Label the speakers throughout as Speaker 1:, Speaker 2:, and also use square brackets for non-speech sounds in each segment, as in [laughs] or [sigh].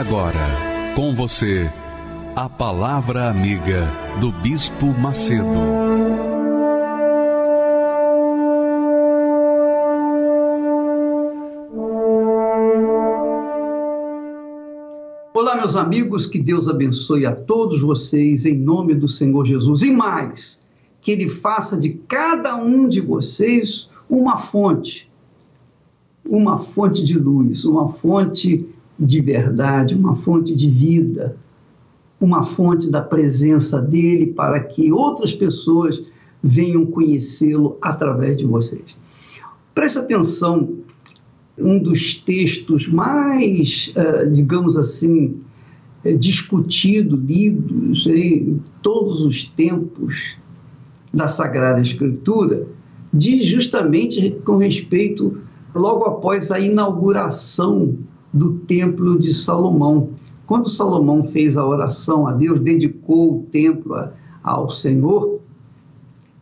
Speaker 1: Agora, com você, a Palavra Amiga do Bispo Macedo.
Speaker 2: Olá, meus amigos, que Deus abençoe a todos vocês em nome do Senhor Jesus. E mais, que Ele faça de cada um de vocês uma fonte, uma fonte de luz, uma fonte de verdade, uma fonte de vida, uma fonte da presença dele para que outras pessoas venham conhecê-lo através de vocês. Preste atenção, um dos textos mais, uh, digamos assim, uh, discutido, lidos em todos os tempos da Sagrada Escritura, diz justamente com respeito, logo após a inauguração do Templo de Salomão. Quando Salomão fez a oração a Deus, dedicou o templo a, ao Senhor,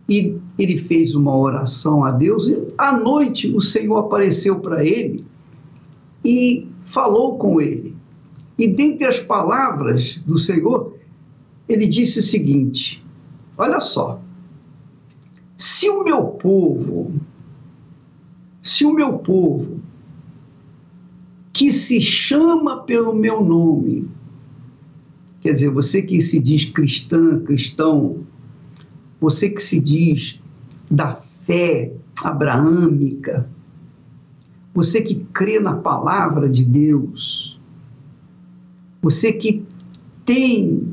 Speaker 2: e ele fez uma oração a Deus, e à noite o Senhor apareceu para ele e falou com ele. E dentre as palavras do Senhor, ele disse o seguinte: Olha só, se o meu povo, se o meu povo que se chama pelo meu nome. Quer dizer, você que se diz cristã, cristão, você que se diz da fé abraâmica, você que crê na palavra de Deus, você que tem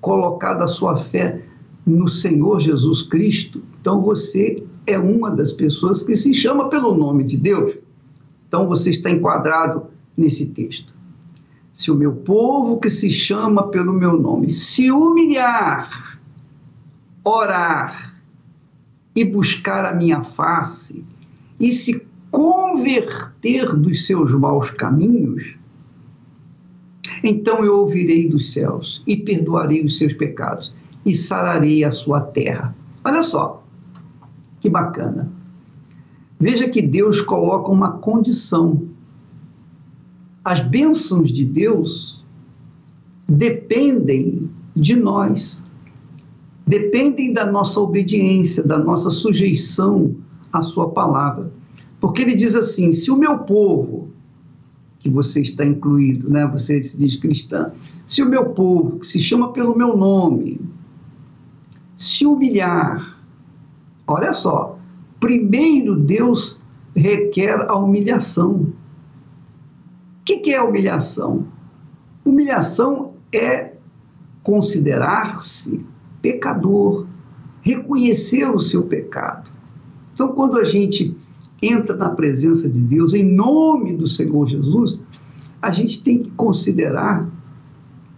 Speaker 2: colocado a sua fé no Senhor Jesus Cristo, então você é uma das pessoas que se chama pelo nome de Deus. Então você está enquadrado nesse texto. Se o meu povo que se chama pelo meu nome se humilhar, orar e buscar a minha face e se converter dos seus maus caminhos, então eu ouvirei dos céus e perdoarei os seus pecados e sararei a sua terra. Olha só, que bacana. Veja que Deus coloca uma condição as bênçãos de Deus dependem de nós, dependem da nossa obediência, da nossa sujeição à Sua palavra. Porque ele diz assim: se o meu povo, que você está incluído, né? você se diz cristã, se o meu povo, que se chama pelo meu nome, se humilhar, olha só, primeiro Deus requer a humilhação que, que é humilhação? Humilhação é considerar-se pecador, reconhecer o seu pecado. Então, quando a gente entra na presença de Deus em nome do Senhor Jesus, a gente tem que considerar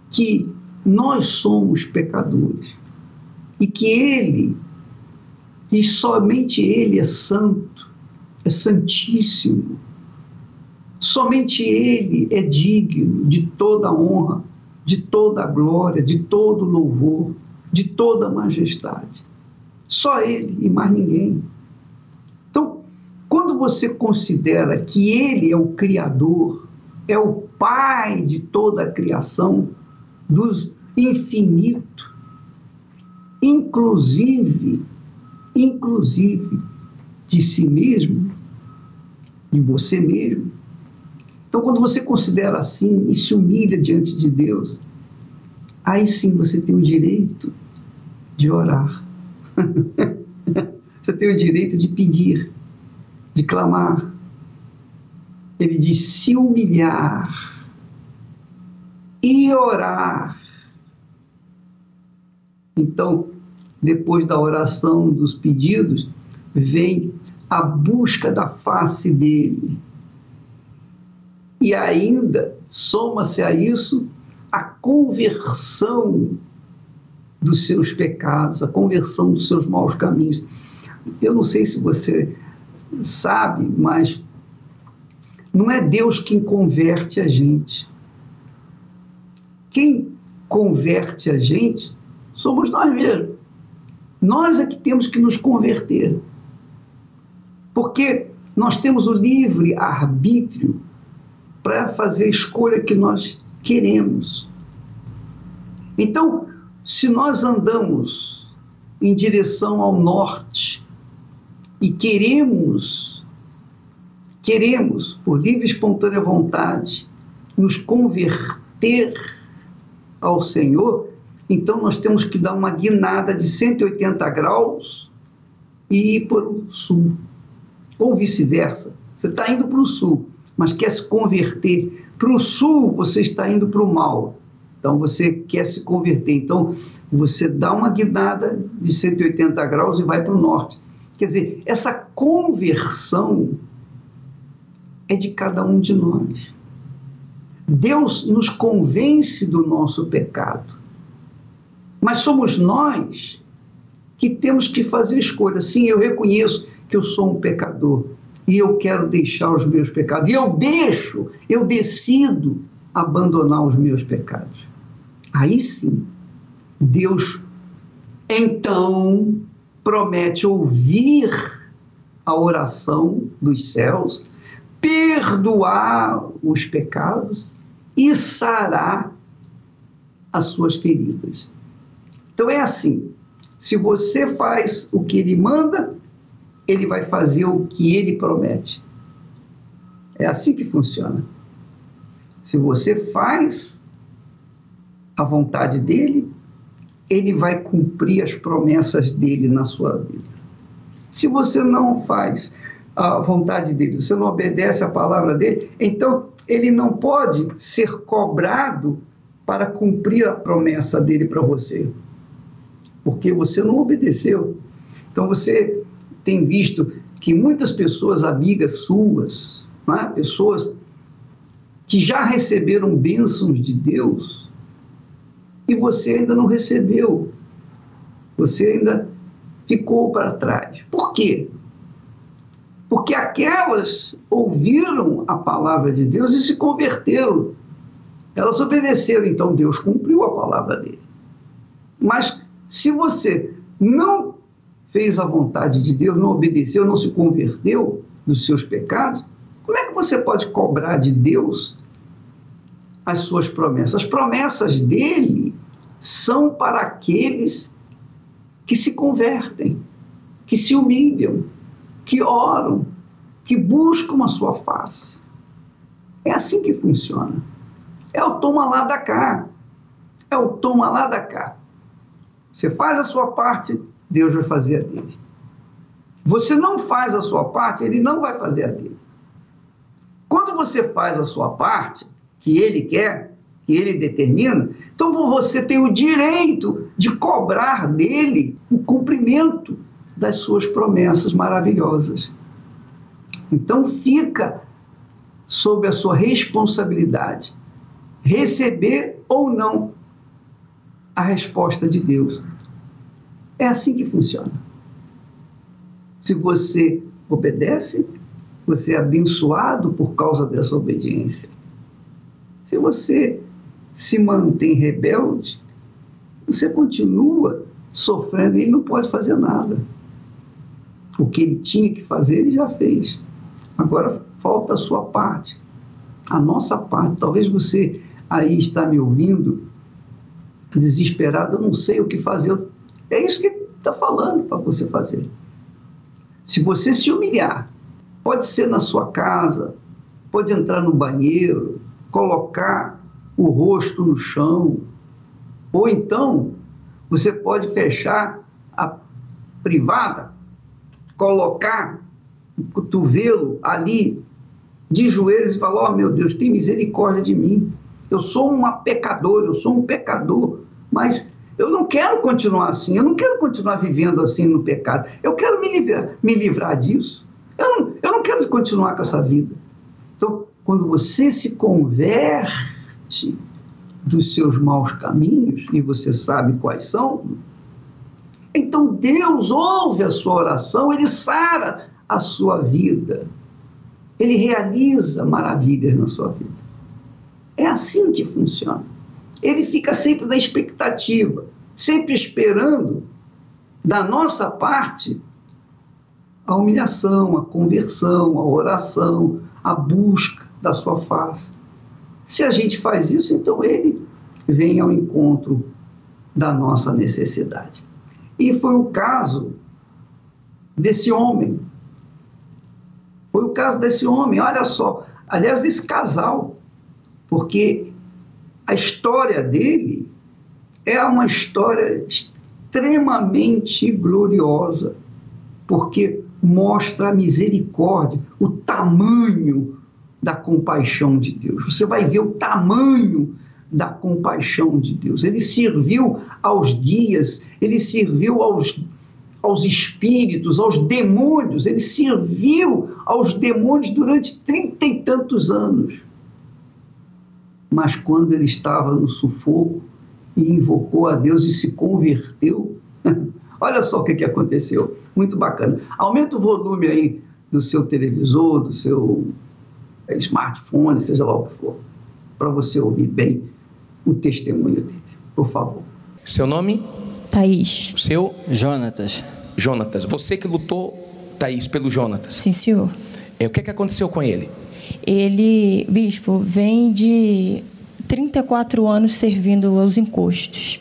Speaker 2: que nós somos pecadores e que Ele, e somente Ele é santo, é santíssimo, Somente Ele é digno de toda honra, de toda glória, de todo louvor, de toda majestade. Só Ele e mais ninguém. Então, quando você considera que Ele é o Criador, é o Pai de toda a criação, dos infinito, inclusive, inclusive de si mesmo, de você mesmo, então, quando você considera assim e se humilha diante de Deus, aí sim você tem o direito de orar. [laughs] você tem o direito de pedir, de clamar. Ele diz: se humilhar e orar. Então, depois da oração, dos pedidos, vem a busca da face dele E ainda soma-se a isso a conversão dos seus pecados, a conversão dos seus maus caminhos. Eu não sei se você sabe, mas não é Deus quem converte a gente. Quem converte a gente somos nós mesmos. Nós é que temos que nos converter. Porque nós temos o livre arbítrio para fazer a escolha que nós queremos. Então, se nós andamos em direção ao norte e queremos, queremos, por livre e espontânea vontade, nos converter ao Senhor, então nós temos que dar uma guinada de 180 graus e ir para o sul. Ou vice-versa. Você está indo para o sul, mas quer se converter. Para o sul, você está indo para o mal. Então você quer se converter. Então você dá uma guinada de 180 graus e vai para o norte. Quer dizer, essa conversão é de cada um de nós. Deus nos convence do nosso pecado. Mas somos nós que temos que fazer escolha. Sim, eu reconheço que eu sou um pecador e eu quero deixar os meus pecados. E eu deixo, eu decido abandonar os meus pecados. Aí sim, Deus então promete ouvir a oração dos céus, perdoar os pecados e sarar as suas feridas. Então é assim: se você faz o que ele manda, ele vai fazer o que ele promete. É assim que funciona. Se você faz a vontade dele, ele vai cumprir as promessas dele na sua vida. Se você não faz a vontade dele, você não obedece a palavra dele, então ele não pode ser cobrado para cumprir a promessa dele para você, porque você não obedeceu. Então você tem visto que muitas pessoas, amigas suas, é? pessoas que já receberam bênçãos de Deus, e você ainda não recebeu. Você ainda ficou para trás. Por quê? Porque aquelas ouviram a palavra de Deus e se converteram. Elas obedeceram, então Deus cumpriu a palavra dele. Mas se você não fez a vontade de Deus, não obedeceu, não se converteu dos seus pecados, como é que você pode cobrar de Deus as suas promessas? As promessas dele são para aqueles que se convertem, que se humilham, que oram, que buscam a sua face. É assim que funciona. É o toma lá da cá. É o toma lá da cá. Você faz a sua parte, Deus vai fazer a dele. Você não faz a sua parte, ele não vai fazer a dele. Quando você faz a sua parte, que ele quer, que ele determina, então você tem o direito de cobrar dele o cumprimento das suas promessas maravilhosas. Então fica sob a sua responsabilidade receber ou não a resposta de Deus. É assim que funciona. Se você obedece, você é abençoado por causa dessa obediência. Se você se mantém rebelde, você continua sofrendo e ele não pode fazer nada. O que ele tinha que fazer, ele já fez. Agora falta a sua parte, a nossa parte. Talvez você aí está me ouvindo, desesperado, eu não sei o que fazer. É isso que ele está falando para você fazer. Se você se humilhar, pode ser na sua casa, pode entrar no banheiro, colocar o rosto no chão, ou então você pode fechar a privada, colocar o cotovelo ali de joelhos e falar: Oh meu Deus, tem misericórdia de mim. Eu sou uma pecadora, eu sou um pecador, mas eu não quero continuar assim, eu não quero continuar vivendo assim no pecado. Eu quero me livrar, me livrar disso. Eu não, eu não quero continuar com essa vida. Então, quando você se converte dos seus maus caminhos, e você sabe quais são, então Deus ouve a sua oração, ele sara a sua vida, ele realiza maravilhas na sua vida. É assim que funciona. Ele fica sempre na expectativa, sempre esperando da nossa parte a humilhação, a conversão, a oração, a busca da sua face. Se a gente faz isso, então ele vem ao encontro da nossa necessidade. E foi o caso desse homem. Foi o caso desse homem, olha só, aliás, desse casal, porque a história dele é uma história extremamente gloriosa, porque mostra a misericórdia, o tamanho da compaixão de Deus. Você vai ver o tamanho da compaixão de Deus. Ele serviu aos guias, ele serviu aos, aos espíritos, aos demônios, ele serviu aos demônios durante trinta e tantos anos. Mas quando ele estava no sufoco e invocou a Deus e se converteu, [laughs] olha só o que, que aconteceu. Muito bacana. Aumenta o volume aí do seu televisor, do seu smartphone, seja lá o que for, para você ouvir bem o testemunho dele, por favor.
Speaker 3: Seu nome?
Speaker 4: Thaís.
Speaker 3: Seu?
Speaker 5: Jonatas.
Speaker 3: Jonatas. Você que lutou, Thaís, pelo Jonatas.
Speaker 4: Sim, senhor.
Speaker 3: É, o que, é que aconteceu com ele?
Speaker 4: Ele, bispo, vem de 34 anos servindo aos encostos.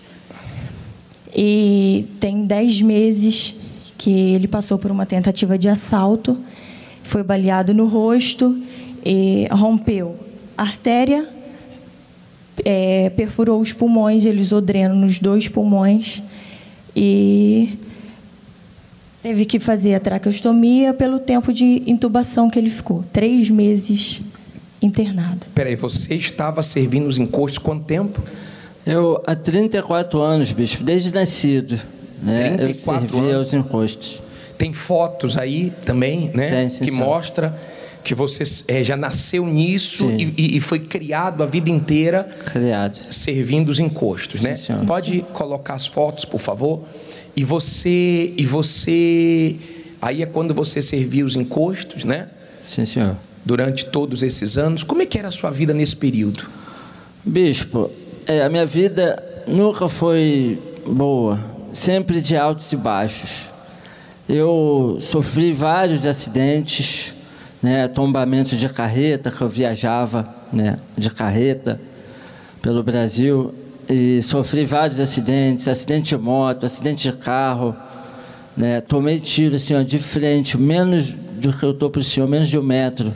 Speaker 4: E tem 10 meses que ele passou por uma tentativa de assalto, foi baleado no rosto e rompeu artéria, é, perfurou os pulmões, ele usou dreno nos dois pulmões e teve que fazer a traqueostomia pelo tempo de intubação que ele ficou, três meses internado.
Speaker 3: Peraí, você estava servindo os encostos quanto tempo?
Speaker 5: Eu, há 34 anos, bispo, desde nascido. Né? 34 eu servi anos. aos encostos.
Speaker 3: Tem fotos aí também, né?
Speaker 5: Tem, sim,
Speaker 3: que
Speaker 5: sim.
Speaker 3: mostra que você é, já nasceu nisso e, e, foi criado a vida inteira
Speaker 5: criado.
Speaker 3: servindo os encostos,
Speaker 5: sim,
Speaker 3: né? Pode colocar as fotos, por favor? E você e você aí é quando você servia os encostos, né?
Speaker 5: Sim, senhor.
Speaker 3: Durante todos esses anos, como é que era a sua vida nesse período?
Speaker 5: Bispo, é, a minha vida nunca foi boa, sempre de altos e baixos. Eu sofri vários acidentes, né, tombamento de carreta, que eu viajava né, de carreta pelo Brasil, e sofri vários acidentes, acidente de moto, acidente de carro, né, tomei tiro assim, ó, de frente, menos do que eu estou para o senhor, menos de um metro.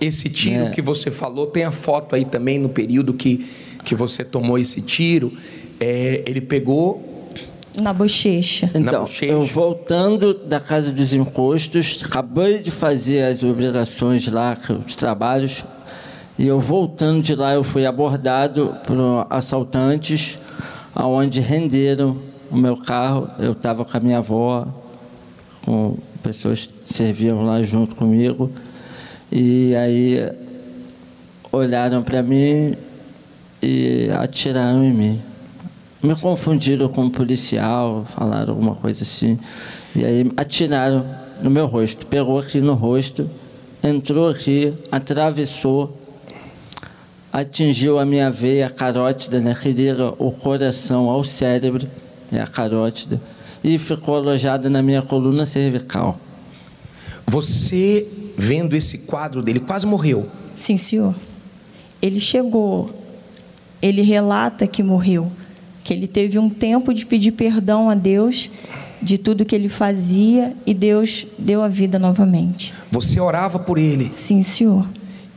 Speaker 3: Esse tiro
Speaker 5: É.
Speaker 3: que você falou, tem a foto aí também no período que, que você tomou esse tiro. É, ele pegou
Speaker 4: Na bochecha.
Speaker 5: Então,
Speaker 3: bochecha.
Speaker 5: eu voltando da casa dos encostos, acabei de fazer as obrigações lá, os trabalhos, e eu voltando de lá, eu fui abordado por assaltantes, aonde renderam o meu carro. Eu estava com a minha avó, com pessoas que serviam lá junto comigo, e aí olharam para mim e atiraram em mim. Me confundiram com um policial, falaram alguma coisa assim. E aí atiraram no meu rosto. Pegou aqui no rosto, entrou aqui, atravessou, atingiu a minha veia carótida, né, que liga o coração ao cérebro, é a carótida, e ficou alojada na minha coluna cervical.
Speaker 3: Você, vendo esse quadro dele, quase morreu.
Speaker 4: Sim, senhor. Ele chegou, ele relata que morreu, que ele teve um tempo de pedir perdão a Deus de tudo que ele fazia e Deus deu a vida novamente.
Speaker 3: Você orava por ele
Speaker 4: Sim, senhor.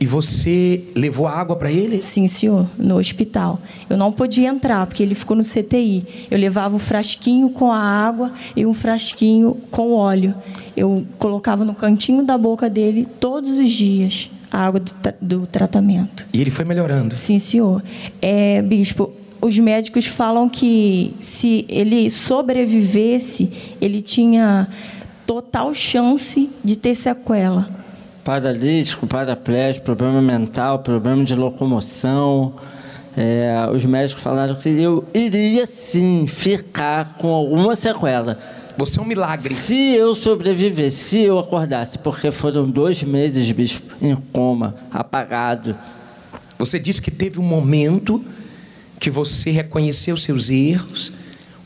Speaker 3: E você levou água para ele?
Speaker 4: Sim, senhor, no hospital. Eu não podia entrar porque ele ficou no CTI. Eu levava um frasquinho com a água e um frasquinho com óleo. Eu colocava no cantinho da boca dele todos os dias a água do, tra- do tratamento.
Speaker 3: E ele foi melhorando.
Speaker 4: Sim, senhor. É, bispo, os médicos falam que se ele sobrevivesse, ele tinha total chance de ter sequela.
Speaker 5: Paralítico, paraplégico, problema mental, problema de locomoção. É, os médicos falaram que eu iria sim ficar com alguma sequela.
Speaker 3: Você é um milagre.
Speaker 5: Se eu sobreviver, se eu acordasse, porque foram dois meses, bicho, em coma, apagado.
Speaker 3: Você disse que teve um momento que você reconheceu seus erros,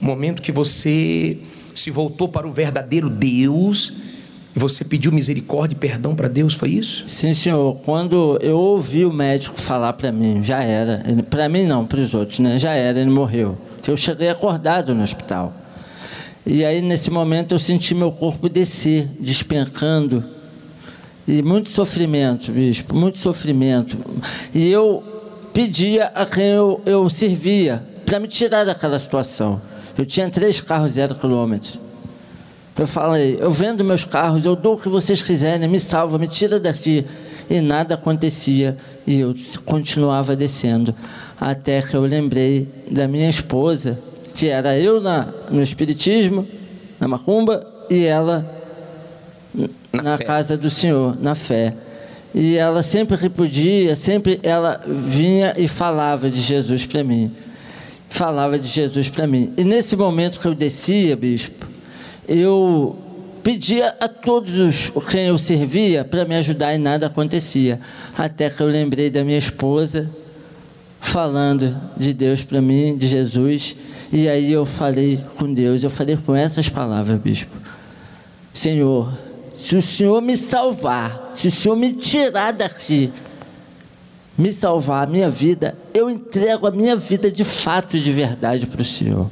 Speaker 3: um momento que você se voltou para o verdadeiro Deus você pediu misericórdia e perdão para Deus, foi isso?
Speaker 5: Sim, senhor. Quando eu ouvi o médico falar para mim, já era. Para mim não, para os outros, né? Já era, ele morreu. Eu cheguei acordado no hospital. E aí, nesse momento, eu senti meu corpo descer, despencando. E muito sofrimento, bispo, muito sofrimento. E eu pedia a quem eu, eu servia para me tirar daquela situação. Eu tinha três carros zero quilômetros. Eu falei, eu vendo meus carros, eu dou o que vocês quiserem, me salva, me tira daqui. E nada acontecia e eu continuava descendo. Até que eu lembrei da minha esposa, que era eu na, no Espiritismo, na Macumba, e ela na, na casa do Senhor, na fé. E ela sempre repudia, sempre ela vinha e falava de Jesus para mim. Falava de Jesus para mim. E nesse momento que eu descia, bispo, eu pedia a todos os quem eu servia para me ajudar e nada acontecia. Até que eu lembrei da minha esposa falando de Deus para mim, de Jesus, e aí eu falei com Deus, eu falei com essas palavras, bispo. Senhor, se o Senhor me salvar, se o Senhor me tirar daqui, me salvar a minha vida, eu entrego a minha vida de fato e de verdade para o Senhor.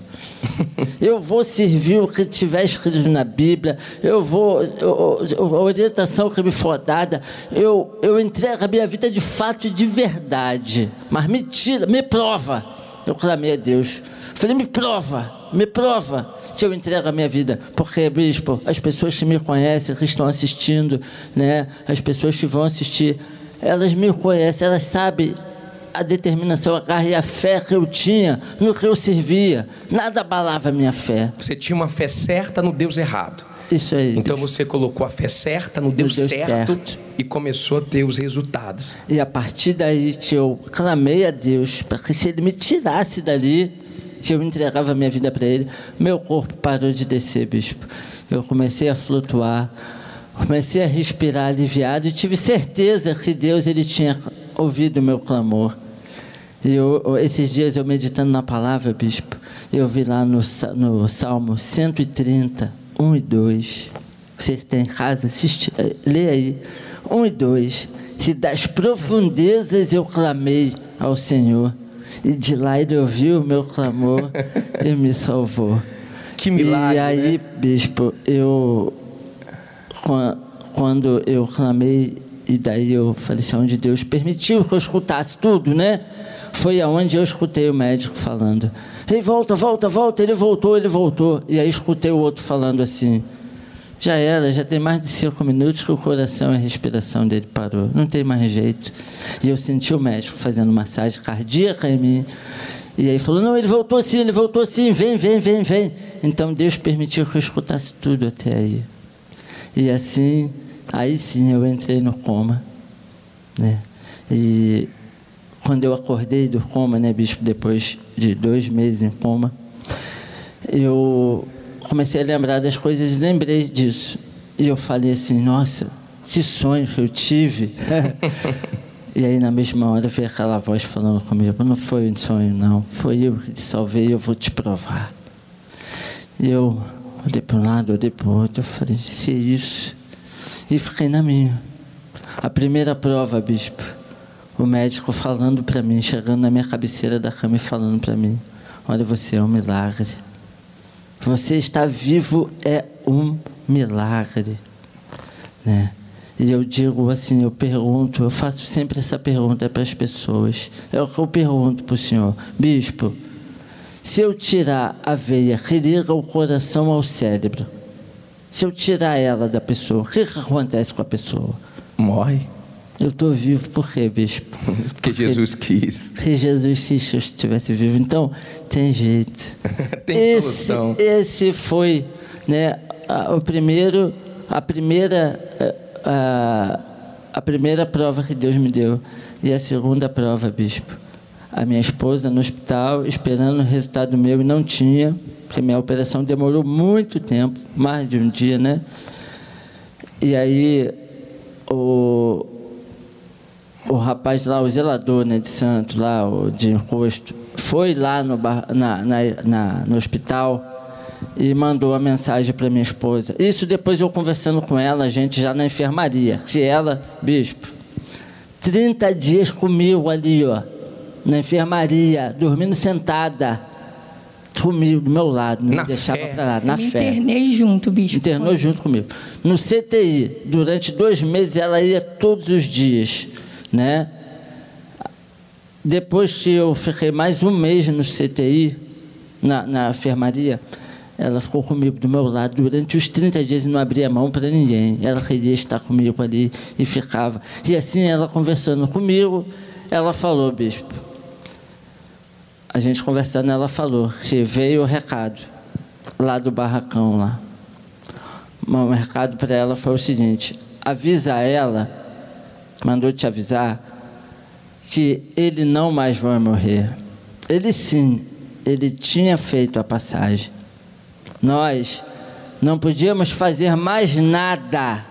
Speaker 5: [laughs] Eu vou servir o que tiver escrito na Bíblia, eu vou, eu, a orientação que me for dada, eu, eu entrego a minha vida de fato e de verdade. Mas me tira, me prova. Eu clamei a Deus. Falei, me prova, me prova que eu entrego a minha vida. Porque, bispo, as pessoas que me conhecem, que estão assistindo, né, as pessoas que vão assistir, elas me conhecem, elas sabem a determinação, a garra e a fé que eu tinha no que eu servia. Nada abalava a minha fé.
Speaker 3: Você tinha uma fé certa no Deus errado.
Speaker 5: Isso aí.
Speaker 3: Então bicho. você colocou a fé certa no Deus, Deus certo, certo, e começou a ter os resultados.
Speaker 5: E a partir daí que eu clamei a Deus para que se Ele me tirasse dali, que eu entregava a minha vida para Ele, meu corpo parou de descer, bispo. Eu comecei a flutuar, comecei a respirar aliviado e tive certeza que Deus ele tinha ouvido o meu clamor. E eu, esses dias eu meditando na palavra, bispo, eu vi lá no, no Salmo 130, 1 e 2. Você que tem em casa, assiste, eh, lê aí. 1 e 2. Se das profundezas eu clamei ao Senhor, e de lá ele ouviu o meu clamor [laughs] e me salvou.
Speaker 3: Que milagre.
Speaker 5: E aí,
Speaker 3: né?
Speaker 5: bispo, eu quando eu clamei e daí eu falei assim, onde Deus permitiu que eu escutasse tudo, né? Foi aonde eu escutei o médico falando. Ele volta, volta, volta. Ele voltou, ele voltou. E aí escutei o outro falando assim. Já era, já tem mais de cinco minutos que o coração e a respiração dele parou. Não tem mais jeito. E eu senti o médico fazendo massagem cardíaca em mim. E aí falou: Não, ele voltou sim, ele voltou sim, vem, vem, vem, vem. Então Deus permitiu que eu escutasse tudo até aí. E assim Aí sim eu entrei no coma. Né? E quando eu acordei do coma, né, bispo, depois de dois meses em coma, eu comecei a lembrar das coisas e lembrei disso. E eu falei assim, nossa, que sonho que eu tive. [laughs] e aí na mesma hora veio aquela voz falando comigo, não foi um sonho não, foi eu que te salvei, eu vou te provar. E eu olhei para um lado, olhei para o outro, eu falei, que isso? e fiquei na minha. A primeira prova, bispo, o médico falando para mim, chegando na minha cabeceira da cama e falando para mim: Olha, você é um milagre. Você está vivo é um milagre. Né? E eu digo assim, eu pergunto, eu faço sempre essa pergunta para as pessoas. É o que eu pergunto para o senhor, bispo. Se eu tirar a veia que liga o coração ao cérebro, se eu tirar ela da pessoa, o que, que acontece com a pessoa?
Speaker 3: Morre.
Speaker 5: Eu estou vivo por quê, bispo? [laughs]
Speaker 3: Porque, Jesus quis.
Speaker 5: Porque Jesus quis que eu estivesse vivo. Então, tem jeito. [laughs]
Speaker 3: tem
Speaker 5: esse,
Speaker 3: solução.
Speaker 5: Esse foi né, a, o primeiro, a primeira a, a, a primeira prova que Deus me deu e a segunda prova, bispo. A minha esposa no hospital, esperando o resultado meu e não tinha, porque minha operação demorou muito tempo, mais de um dia, né? E aí o, o rapaz lá, o zelador né, de Santos, lá, o de encosto, foi lá no, na, na, na, no hospital e mandou a mensagem para minha esposa. Isso depois eu conversando com ela, a gente já na enfermaria. Que ela, bispo, 30 dias comigo ali, ó, na enfermaria, dormindo sentada. Comigo, do meu lado, não
Speaker 3: na
Speaker 5: me deixava
Speaker 3: fé.
Speaker 5: para lá, na
Speaker 4: Me
Speaker 5: fé.
Speaker 4: internei junto, bispo.
Speaker 5: Internou junto comigo. No CTI, durante dois meses, ela ia todos os dias, né? Depois que eu fiquei mais um mês no CTI, na, na enfermaria, ela ficou comigo do meu lado durante os 30 dias e não abria mão para ninguém. Ela queria estar comigo ali e ficava. E assim, ela conversando comigo, ela falou, bispo. A gente conversando, ela falou que veio o recado lá do barracão lá. O recado para ela foi o seguinte: avisa ela, mandou te avisar, que ele não mais vai morrer. Ele sim, ele tinha feito a passagem. Nós não podíamos fazer mais nada.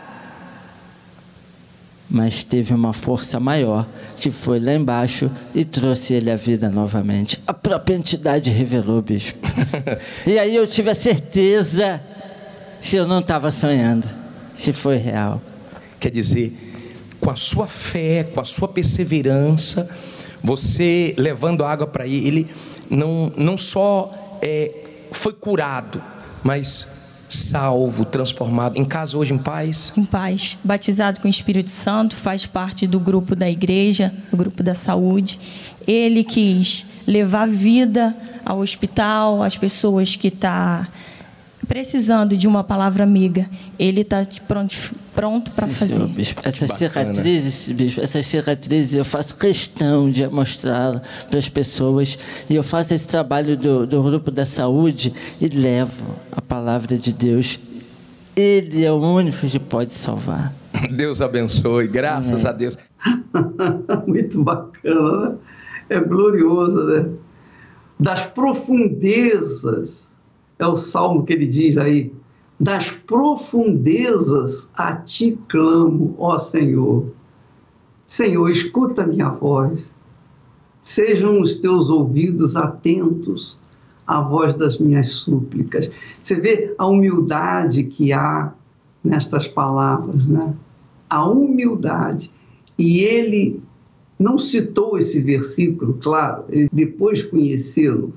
Speaker 5: Mas teve uma força maior que foi lá embaixo e trouxe ele à vida novamente. A própria entidade revelou, bispo. [laughs] e aí eu tive a certeza que eu não estava sonhando, que foi real.
Speaker 3: Quer dizer, com a sua fé, com a sua perseverança, você levando água para ele, ele não, não só é, foi curado, mas salvo, transformado. Em casa hoje em paz?
Speaker 4: Em paz. Batizado com o Espírito Santo, faz parte do grupo da igreja, do grupo da saúde. Ele quis levar vida ao hospital, às pessoas que estão tá precisando de uma palavra amiga. Ele está pronto, pronto para fazer.
Speaker 5: bispo. Essas cicatrizes, bispo, essas cicatrizes eu faço questão de mostrá-las para as pessoas. E eu faço esse trabalho do, do grupo da saúde e levo a palavra de Deus. Ele é o único que pode salvar. [laughs]
Speaker 3: Deus abençoe, graças a Deus. [laughs]
Speaker 2: Muito bacana, né? É glorioso, né? Das profundezas, é o salmo que ele diz aí, das profundezas a ti clamo, ó Senhor. Senhor, escuta minha voz. Sejam os teus ouvidos atentos à voz das minhas súplicas. Você vê a humildade que há nestas palavras, né? A humildade. E ele não citou esse versículo, claro, ele depois conhecê-lo,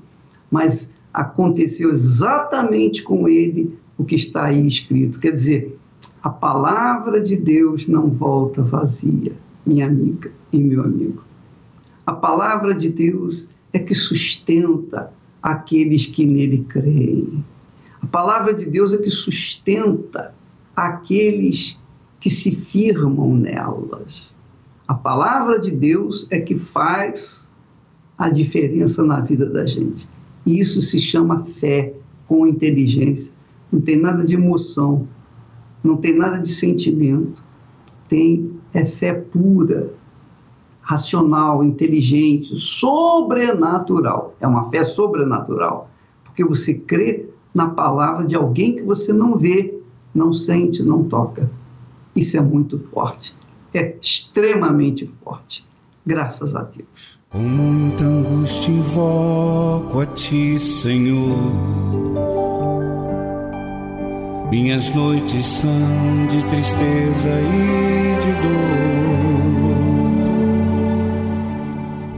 Speaker 2: mas aconteceu exatamente com ele o que está aí escrito. Quer dizer, a palavra de Deus não volta vazia, minha amiga e meu amigo. A palavra de Deus é que sustenta aqueles que nele creem. A palavra de Deus é que sustenta aqueles que se firmam nelas. A palavra de Deus é que faz a diferença na vida da gente. E isso se chama fé com inteligência. Não tem nada de emoção, não tem nada de sentimento. Tem é fé pura, racional, inteligente, sobrenatural. É uma fé sobrenatural, porque você crê na palavra de alguém que você não vê, não sente, não toca. Isso é muito forte. É extremamente forte. Graças a Deus.
Speaker 6: Com muita angústia invoco a ti, Senhor. Minhas noites são de tristeza e de dor.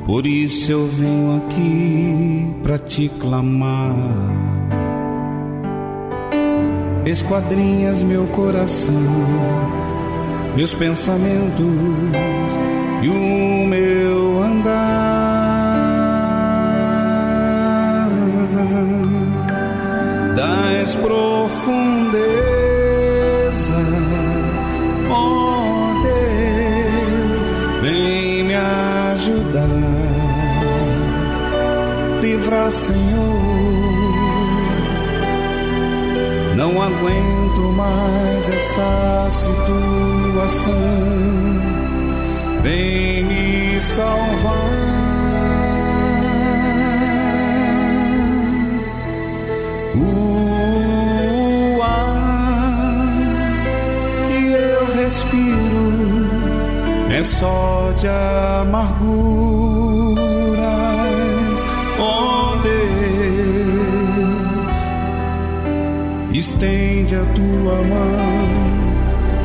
Speaker 6: Por isso eu venho aqui para te clamar. Esquadrinhas meu coração, meus pensamentos e o meu das profundezas, ó Deus, vem me ajudar, livrar, Senhor. Não aguento mais essa situação. Vem me salvar. Só de amarguras. Oh Deus, estende a tua mão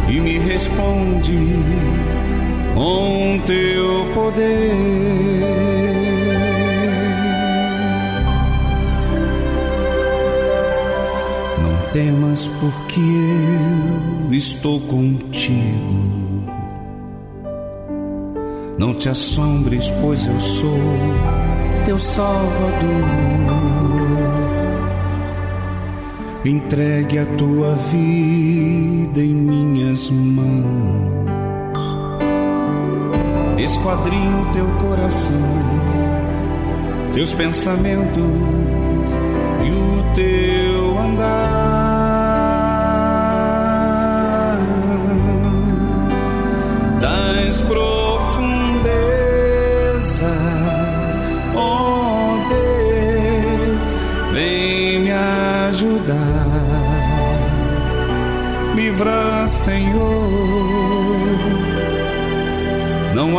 Speaker 6: e me responde com teu poder. Temas, porque eu estou contigo. Não te assombres, pois eu sou teu Salvador. Entregue a tua vida em minhas mãos. Esquadrinho teu coração, teus pensamentos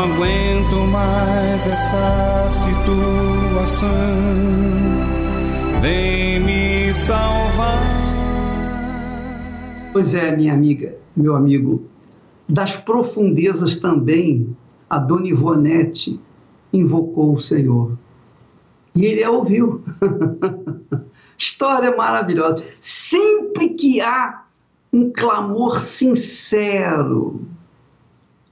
Speaker 6: Não aguento mais essa situação. Vem me salvar.
Speaker 2: Pois é, minha amiga, meu amigo, das profundezas também a Dona Ivonete invocou o Senhor. E ele a ouviu. [laughs] História maravilhosa. Sempre que há um clamor sincero,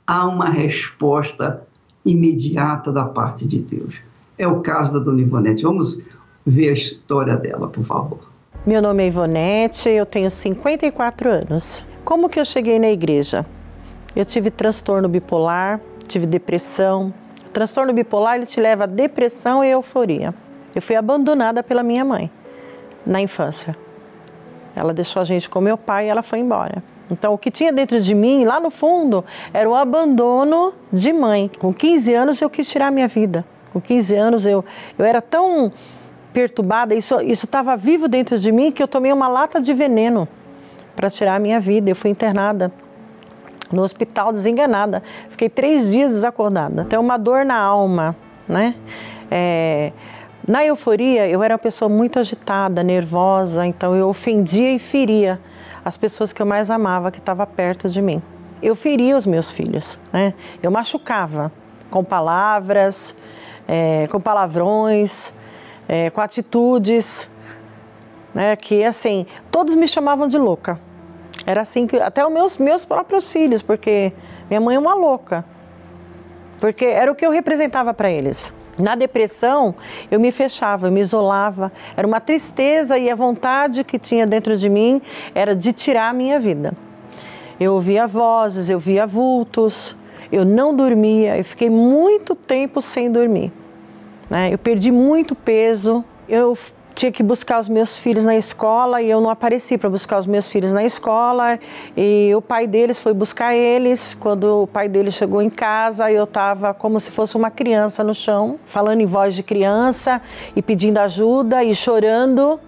Speaker 2: há uma resposta imediata da parte de Deus. É o caso da Dona Ivonete. Vamos ver a história dela, por favor.
Speaker 7: Meu nome é Ivonete, eu tenho 54 anos. Como que eu cheguei na igreja? Eu tive transtorno bipolar, tive depressão. O transtorno bipolar ele te leva a depressão e euforia. Eu fui abandonada pela minha mãe na infância. Ela deixou a gente com meu pai e ela foi embora. Então, o que tinha dentro de mim, lá no fundo, era o abandono de mãe. Com 15 anos, eu quis tirar minha vida. Com 15 anos, eu, eu era tão perturbada, isso estava vivo dentro de mim, que eu tomei uma lata de veneno para tirar a minha vida. Eu fui internada no hospital, desenganada. Fiquei três dias desacordada. Tem uma dor na alma, né? É, na euforia, eu era uma pessoa muito agitada, nervosa, então eu ofendia e feria as pessoas que eu mais amava, que estavam perto de mim. Eu feria os meus filhos, né? Eu machucava com palavras, é, com palavrões, é, com atitudes, né? Que assim, todos me chamavam de louca. Era assim que até os meus meus próprios filhos, porque minha mãe é uma louca, porque era o que eu representava para eles. Na depressão, eu me fechava, eu me isolava. Era uma tristeza e a vontade que tinha dentro de mim era de tirar a minha vida. Eu ouvia vozes, eu via vultos, eu não dormia, eu fiquei muito tempo sem dormir. Né? Eu perdi muito peso, eu tinha que buscar os meus filhos na escola e eu não apareci para buscar os meus filhos na escola. E o pai deles foi buscar eles. Quando o pai deles chegou em casa, eu estava como se fosse uma criança no chão, falando em voz de criança e pedindo ajuda e chorando.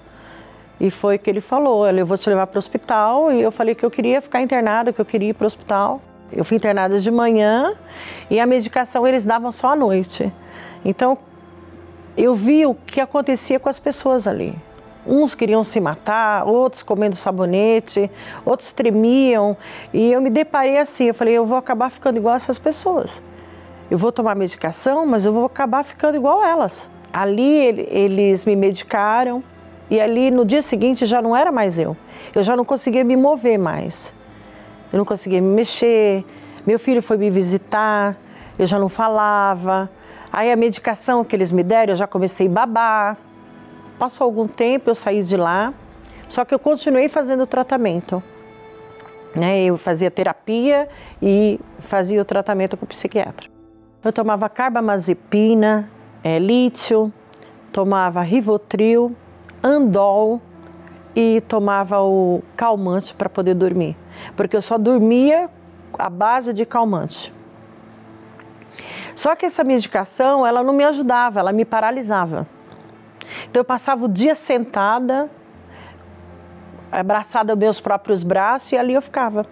Speaker 7: E foi que ele falou: Eu vou te levar para o hospital. E eu falei que eu queria ficar internada, que eu queria ir para o hospital. Eu fui internada de manhã e a medicação eles davam só à noite. Então, eu vi o que acontecia com as pessoas ali. Uns queriam se matar, outros comendo sabonete, outros tremiam. E eu me deparei assim, eu falei, eu vou acabar ficando igual essas pessoas. Eu vou tomar medicação, mas eu vou acabar ficando igual elas. Ali eles me medicaram e ali no dia seguinte já não era mais eu. Eu já não conseguia me mover mais. Eu não conseguia me mexer. Meu filho foi me visitar, eu já não falava. Aí a medicação que eles me deram, eu já comecei a babar. Passou algum tempo, eu saí de lá, só que eu continuei fazendo o tratamento. Né? Eu fazia terapia e fazia o tratamento com o psiquiatra. Eu tomava carbamazepina, é, lítio, tomava rivotril, andol, e tomava o calmante para poder dormir, porque eu só dormia à base de calmante. Só que essa medicação, ela não me ajudava, ela me paralisava. Então eu passava o dia sentada, abraçada aos meus próprios braços e ali eu ficava.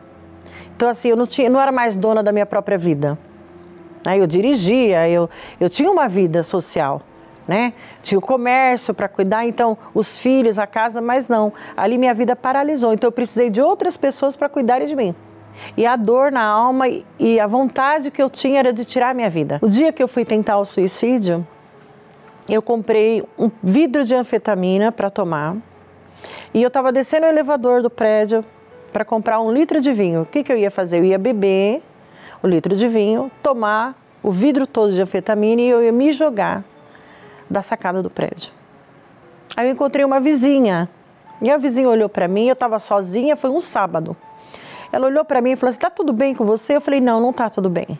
Speaker 7: Então assim, eu não, tinha, não era mais dona da minha própria vida. Né? Eu dirigia, eu, eu tinha uma vida social né? Tinha o comércio para cuidar, então os filhos, a casa, mas não. Ali minha vida paralisou, então eu precisei de outras pessoas para cuidarem de mim. E a dor na alma e a vontade que eu tinha era de tirar a minha vida. O dia que eu fui tentar o suicídio, eu comprei um vidro de anfetamina para tomar. E eu estava descendo o elevador do prédio para comprar um litro de vinho. O que, que eu ia fazer? Eu ia beber o litro de vinho, tomar o vidro todo de anfetamina e eu ia me jogar da sacada do prédio. Aí eu encontrei uma vizinha. E a vizinha olhou para mim, eu estava sozinha, foi um sábado. Ela olhou para mim e falou assim: "Tá tudo bem com você?" Eu falei: "Não, não tá tudo bem".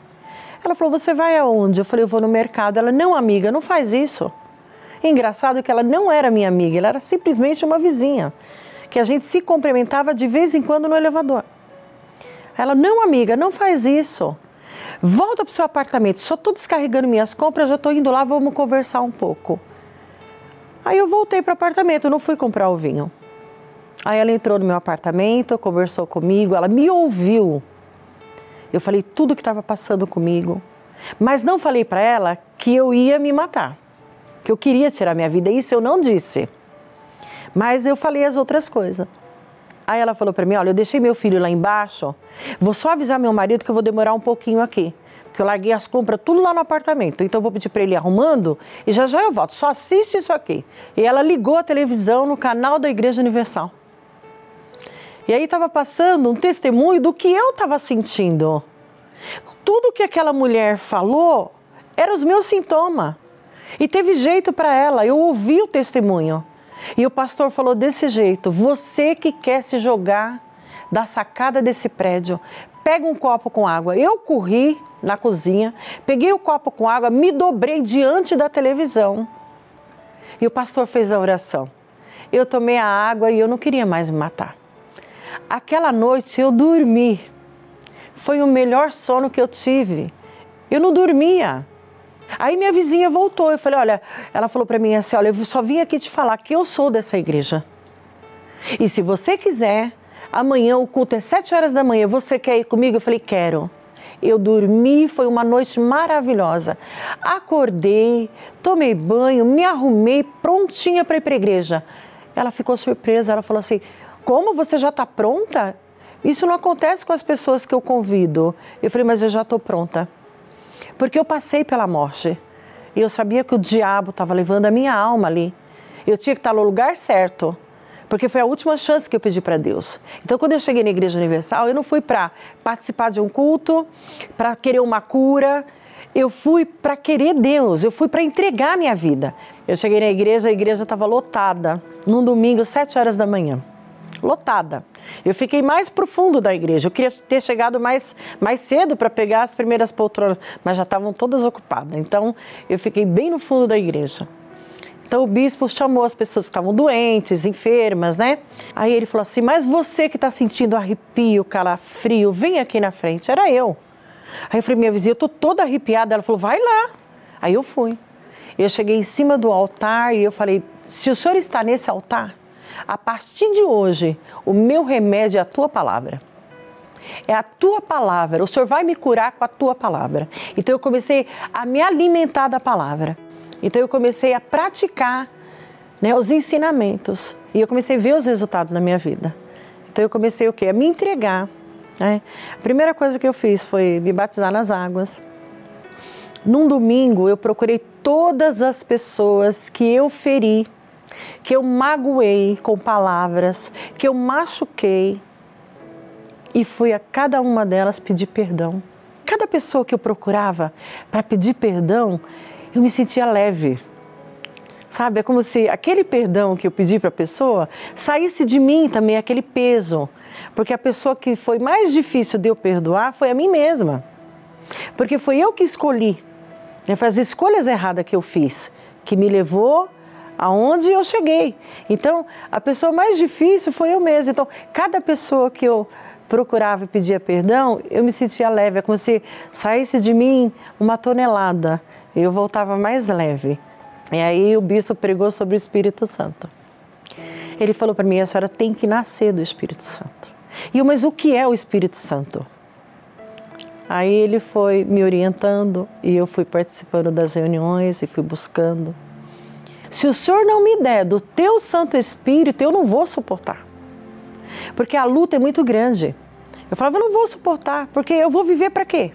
Speaker 7: Ela falou: "Você vai aonde?" Eu falei: "Eu vou no mercado". Ela: "Não, amiga, não faz isso". engraçado que ela não era minha amiga, ela era simplesmente uma vizinha, que a gente se cumprimentava de vez em quando no elevador. Ela: "Não, amiga, não faz isso". Volta para o seu apartamento, só estou descarregando minhas compras, já estou indo lá, vamos conversar um pouco. Aí eu voltei para o apartamento, não fui comprar o vinho. Aí ela entrou no meu apartamento, conversou comigo, ela me ouviu. Eu falei tudo o que estava passando comigo, mas não falei para ela que eu ia me matar, que eu queria tirar minha vida. Isso eu não disse. Mas eu falei as outras coisas. Aí ela falou para mim: Olha, eu deixei meu filho lá embaixo, vou só avisar meu marido que eu vou demorar um pouquinho aqui. Porque eu larguei as compras tudo lá no apartamento. Então eu vou pedir para ele ir arrumando e já já eu volto. Só assiste isso aqui. E ela ligou a televisão no canal da Igreja Universal. E aí estava passando um testemunho do que eu estava sentindo. Tudo que aquela mulher falou eram os meus sintomas. E teve jeito para ela. Eu ouvi o testemunho. E o pastor falou desse jeito: você que quer se jogar da sacada desse prédio, pega um copo com água. Eu corri na cozinha, peguei o copo com água, me dobrei diante da televisão. E o pastor fez a oração. Eu tomei a água e eu não queria mais me matar. Aquela noite eu dormi. Foi o melhor sono que eu tive. Eu não dormia. Aí minha vizinha voltou, eu falei, olha, ela falou para mim assim, olha, eu só vim aqui te falar que eu sou dessa igreja. E se você quiser, amanhã o culto é sete horas da manhã, você quer ir comigo? Eu falei, quero. Eu dormi, foi uma noite maravilhosa. Acordei, tomei banho, me arrumei, prontinha para ir para a igreja. Ela ficou surpresa, ela falou assim: Como você já está pronta? Isso não acontece com as pessoas que eu convido. Eu falei, mas eu já estou pronta. Porque eu passei pela morte. E eu sabia que o diabo estava levando a minha alma ali. Eu tinha que estar no lugar certo. Porque foi a última chance que eu pedi para Deus. Então, quando eu cheguei na Igreja Universal, eu não fui para participar de um culto, para querer uma cura. Eu fui para querer Deus, eu fui para entregar minha vida. Eu cheguei na igreja, a igreja estava lotada, num domingo, sete horas da manhã. Lotada. Eu fiquei mais profundo da igreja. Eu queria ter chegado mais, mais cedo para pegar as primeiras poltronas, mas já estavam todas ocupadas. Então, eu fiquei bem no fundo da igreja. Então, o bispo chamou as pessoas que estavam doentes, enfermas, né? Aí ele falou assim: Mas você que está sentindo arrepio, calafrio, vem aqui na frente. Era eu. Aí eu falei: Minha vizinha, eu estou toda arrepiada. Ela falou: Vai lá. Aí eu fui. Eu cheguei em cima do altar e eu falei: Se o senhor está nesse altar, a partir de hoje, o meu remédio é a tua palavra. É a tua palavra. O Senhor vai me curar com a tua palavra. Então eu comecei a me alimentar da palavra. Então eu comecei a praticar né, os ensinamentos. E eu comecei a ver os resultados na minha vida. Então eu comecei o quê? A me entregar. Né? A primeira coisa que eu fiz foi me batizar nas águas. Num domingo eu procurei todas as pessoas que eu feri que eu magoei com palavras, que eu machuquei e fui a cada uma delas pedir perdão. Cada pessoa que eu procurava para pedir perdão, eu me sentia leve. Sabe, é como se aquele perdão que eu pedi para a pessoa saísse de mim também aquele peso. Porque a pessoa que foi mais difícil de eu perdoar foi a mim mesma. Porque foi eu que escolhi. Né, foi as escolhas erradas que eu fiz que me levou aonde eu cheguei. Então, a pessoa mais difícil foi eu mesma. Então, cada pessoa que eu procurava e pedia perdão, eu me sentia leve, é como se saísse de mim uma tonelada. Eu voltava mais leve. E aí o bispo pregou sobre o Espírito Santo. Ele falou para mim: a senhora tem que nascer do Espírito Santo. E eu, mas o que é o Espírito Santo? Aí ele foi me orientando e eu fui participando das reuniões e fui buscando. Se o Senhor não me der do teu Santo Espírito, eu não vou suportar. Porque a luta é muito grande. Eu falava, eu não vou suportar, porque eu vou viver para quê?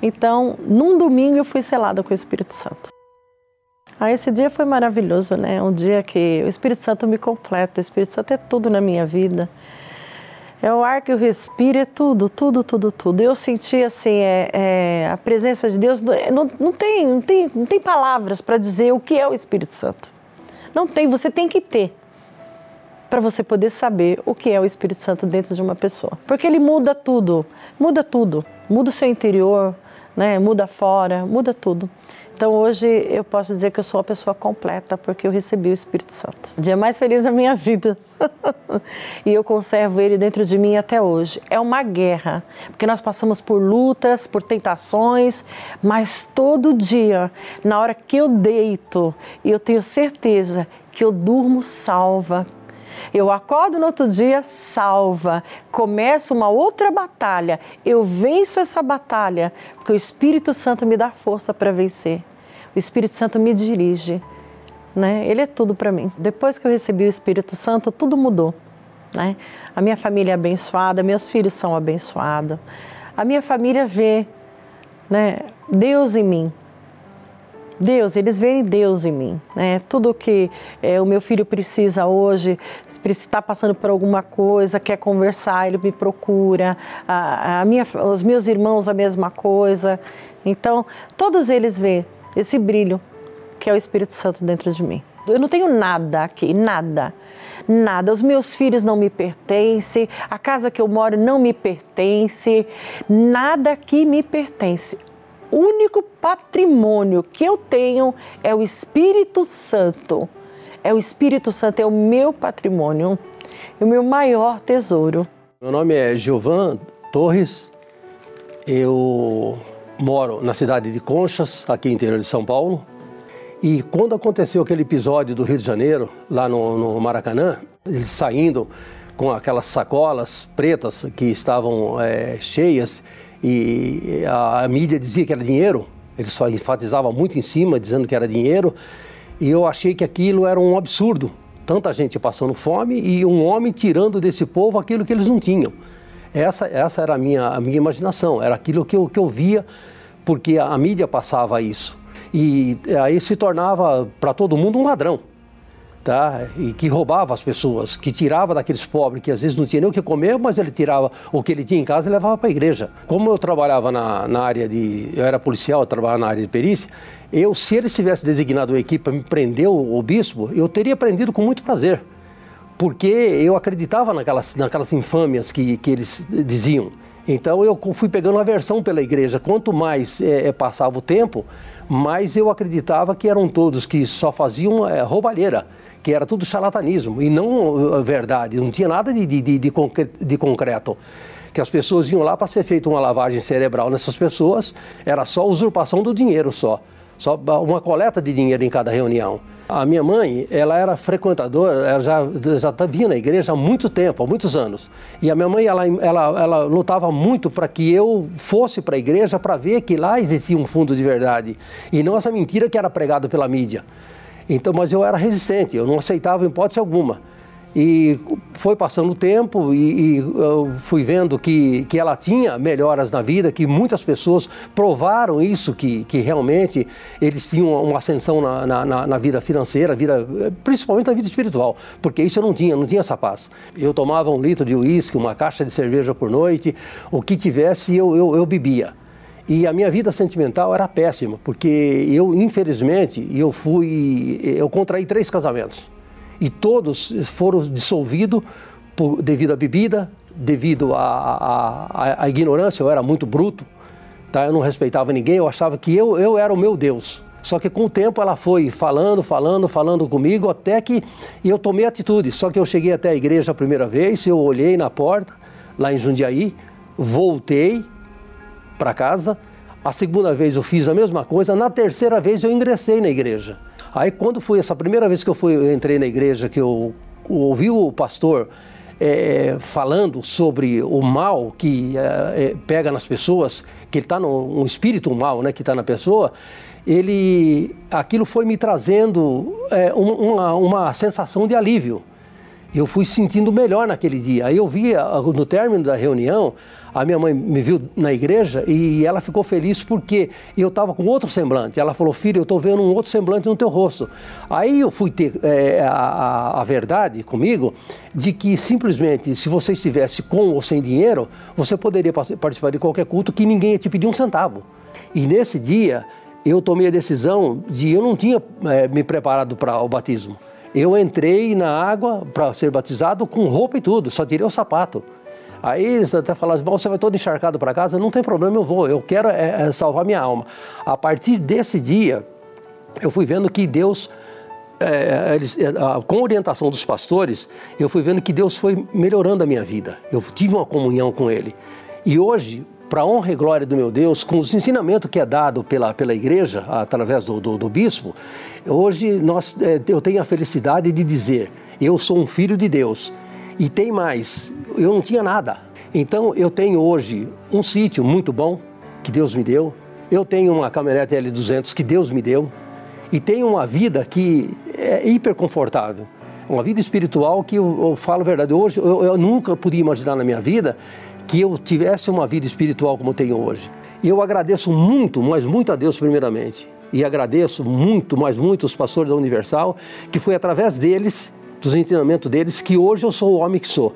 Speaker 7: Então, num domingo eu fui selada com o Espírito Santo. Ah, esse dia foi maravilhoso, né? Um dia que o Espírito Santo me completa. O Espírito Santo é tudo na minha vida. É o ar que eu respiro, é tudo, tudo, tudo, tudo. Eu senti assim, é, é a presença de Deus. Não, não, tem, não, tem, não tem palavras para dizer o que é o Espírito Santo. Não tem, você tem que ter para você poder saber o que é o Espírito Santo dentro de uma pessoa. Porque ele muda tudo, muda tudo. Muda o seu interior, né? muda fora, muda tudo. Então hoje eu posso dizer que eu sou uma pessoa completa porque eu recebi o Espírito Santo. O dia mais feliz da minha vida. [laughs] e eu conservo ele dentro de mim até hoje. É uma guerra, porque nós passamos por lutas, por tentações, mas todo dia, na hora que eu deito, eu tenho certeza que eu durmo salva, eu acordo no outro dia salva, começo uma outra batalha, eu venço essa batalha, porque o Espírito Santo me dá força para vencer. O Espírito Santo me dirige, né? Ele é tudo para mim. Depois que eu recebi o Espírito Santo, tudo mudou, né? A minha família é abençoada, meus filhos são abençoados. A minha família vê, né, Deus em mim. Deus, eles veem Deus em mim. Né? Tudo que é, o meu filho precisa hoje, se está passando por alguma coisa, quer conversar, ele me procura. A, a minha, os meus irmãos, a mesma coisa. Então, todos eles veem esse brilho que é o Espírito Santo dentro de mim. Eu não tenho nada aqui, nada. Nada, os meus filhos não me pertencem, a casa que eu moro não me pertence, nada aqui me pertence. O único patrimônio que eu tenho é o Espírito Santo. É o Espírito Santo, é o meu patrimônio, o meu maior tesouro.
Speaker 8: Meu nome é Gilvan Torres, eu moro na cidade de Conchas, aqui no interior de São Paulo. E quando aconteceu aquele episódio do Rio de Janeiro, lá no, no Maracanã, eles saindo com aquelas sacolas pretas que estavam é, cheias e a, a mídia dizia que era dinheiro, eles só enfatizavam muito em cima, dizendo que era dinheiro, e eu achei que aquilo era um absurdo. Tanta gente passando fome e um homem tirando desse povo aquilo que eles não tinham. Essa, essa era a minha, a minha imaginação, era aquilo que eu, que eu via, porque a, a mídia passava isso. E aí se tornava para todo mundo um ladrão. Tá? E que roubava as pessoas, que tirava daqueles pobres que às vezes não tinha nem o que comer, mas ele tirava o que ele tinha em casa e levava para a igreja. Como eu trabalhava na, na área de. Eu era policial, eu trabalhava na área de perícia, eu, se eles tivessem designado uma equipe para me prender o, o bispo, eu teria prendido com muito prazer porque eu acreditava naquelas, naquelas infâmias que, que eles diziam. Então eu fui pegando aversão pela igreja. Quanto mais é, passava o tempo, mais eu acreditava que eram todos que só faziam é, roubalheira, que era tudo charlatanismo e não verdade, não tinha nada de, de, de, de concreto. Que as pessoas iam lá para ser feita uma lavagem cerebral nessas pessoas, era só usurpação do dinheiro só, só uma coleta de dinheiro em cada reunião. A minha mãe, ela era frequentadora, ela já, já tá, vinha na igreja há muito tempo, há muitos anos. E a minha mãe, ela, ela, ela lutava muito para que eu fosse para a igreja para ver que lá existia um fundo de verdade. E não essa mentira que era pregada pela mídia. Então, mas eu era resistente, eu não aceitava hipótese alguma. E foi passando o tempo e, e, eu fui vendo que, que ela tinha melhoras na vida, que muitas pessoas provaram isso, que, que realmente eles tinham uma ascensão na, na, na vida financeira, vida, principalmente na vida espiritual, porque isso eu não tinha, não tinha essa paz. Eu tomava um litro de uísque, uma caixa de cerveja por noite, o que tivesse eu, eu, eu bebia. E a minha vida sentimental era péssima, porque eu, infelizmente, eu fui, eu contraí três casamentos e todos foram dissolvidos por, devido à bebida, devido à, ignorância, eu era muito bruto, tá? eu não respeitava ninguém, eu achava que eu, eu era o meu Deus. Só que com o tempo ela foi falando, falando, falando comigo, até que eu tomei atitude. Só que eu cheguei até a igreja a primeira vez, eu olhei na porta, lá em Jundiaí, voltei para casa. A segunda vez eu fiz a mesma coisa, na terceira vez eu ingressei na igreja. Aí quando foi essa primeira vez que eu, fui, eu entrei na igreja, que eu ouvi o pastor é, falando sobre o mal que é, pega nas pessoas, que ele está um espírito mal, né, que está na pessoa, ele, aquilo foi me trazendo é, uma, uma sensação de alívio. Eu fui sentindo melhor naquele dia. Aí eu vi, no término da reunião, a minha mãe me viu na igreja e ela ficou feliz porque eu estava com outro semblante. Ela falou, filho, eu estou vendo um outro semblante no teu rosto. Aí eu fui ter é, a, a, verdade comigo de que simplesmente, se você estivesse com ou sem dinheiro, você poderia participar de qualquer culto que ninguém ia te pedir um centavo. E nesse dia, eu tomei a decisão de eu não tinha é, me preparado para o batismo. Eu entrei na água para ser batizado com roupa e tudo, só tirei o sapato. Aí eles até falaram, bom, você vai todo encharcado para casa, não tem problema, eu vou, eu quero é, é, salvar minha alma. A partir desse dia, eu fui vendo que Deus, é, eles, é, com a orientação dos pastores, eu fui vendo que Deus foi melhorando a minha vida. Eu tive uma comunhão com Ele. E hoje, para honra e glória do meu Deus, com os ensinamentos que é dado pela, pela igreja, através do, do, do bispo, hoje nós, é, eu tenho a felicidade de dizer, eu sou um filho de Deus e tem mais, eu não tinha nada. Então eu tenho hoje um sítio muito bom que Deus me deu. Eu tenho uma caminhonete L200 que Deus me deu. E tenho uma vida que é hiper confortável. Uma vida espiritual que eu, eu falo a verdade. Hoje eu, eu nunca podia imaginar na minha vida que eu tivesse uma vida espiritual como tenho hoje. E eu agradeço muito, mas muito a Deus primeiramente. E agradeço muito, mas muito os pastores da Universal, que foi através deles dos ensinamentos deles que hoje eu sou o homem que sou.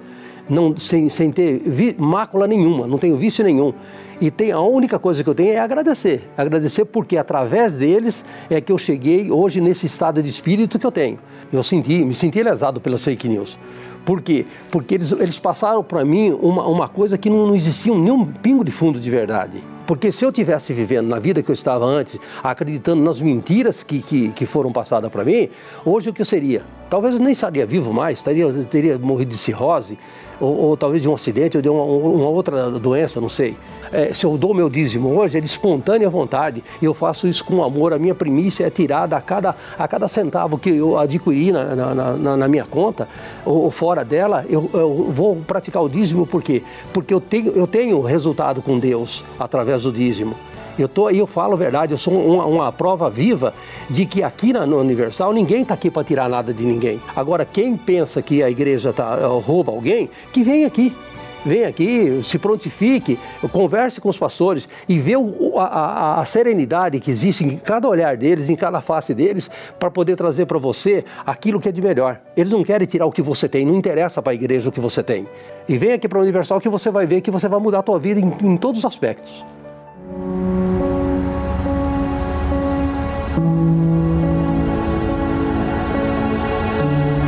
Speaker 8: Não, sem, sem ter vi, mácula nenhuma, não tenho vício nenhum. E tem, a única coisa que eu tenho é agradecer. Agradecer porque através deles é que eu cheguei hoje nesse estado de espírito que eu tenho. Eu senti, me senti lesado pelas fake news. Por quê? Porque eles, eles passaram para mim uma, uma coisa que não, não existia nenhum pingo de fundo de verdade. Porque se eu tivesse vivendo na vida que eu estava antes, acreditando nas mentiras que, que, que foram passadas para mim, hoje o que eu seria? Talvez eu nem estaria vivo mais, estaria, teria morrido de cirrose, ou, ou, talvez de um acidente ou de uma, uma outra doença, não sei. É, se eu dou meu dízimo hoje, é de espontânea vontade, e eu faço isso com amor. A minha primícia é tirada a cada, a cada centavo que eu adquiri na, na, na, na minha conta, ou, ou, fora dela, eu, eu vou praticar o dízimo, por quê? Porque eu tenho, eu tenho resultado com Deus através do dízimo. Eu tô, eu falo a verdade, eu sou uma, uma prova viva de que aqui na, Universal ninguém está aqui para tirar nada de ninguém. Agora, quem pensa que a igreja tá, eh, rouba alguém, que vem aqui vem aqui, se prontifique, converse com os pastores e vê o, a, a, serenidade que existe em cada olhar deles, em cada face deles, para poder trazer para você aquilo que é de melhor. Eles não querem tirar o que você tem, não interessa para a igreja o que você tem. E vem aqui para o Universal que você vai ver que você vai mudar a tua vida em, em todos os aspectos.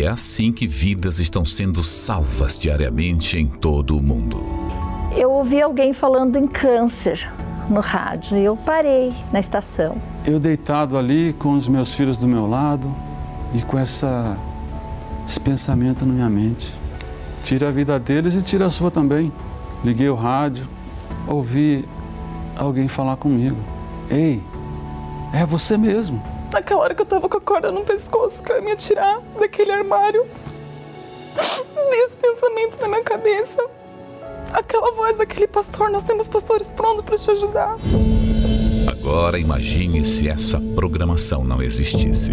Speaker 1: E é assim que vidas estão sendo salvas diariamente em todo o mundo.
Speaker 9: Eu ouvi alguém falando em câncer no rádio e eu parei na estação.
Speaker 10: Eu deitado ali com os meus filhos do meu lado e com essa, esse pensamento na minha mente. Tira a vida deles e tira a sua também. Liguei o rádio, ouvi alguém falar comigo. Ei, é você mesmo.
Speaker 11: Naquela hora que eu tava com a corda no pescoço, que eu ia me atirar daquele armário. veio esse pensamento na minha cabeça. Aquela voz, aquele pastor, nós temos pastores prontos para te ajudar.
Speaker 12: Agora imagine se essa programação não existisse.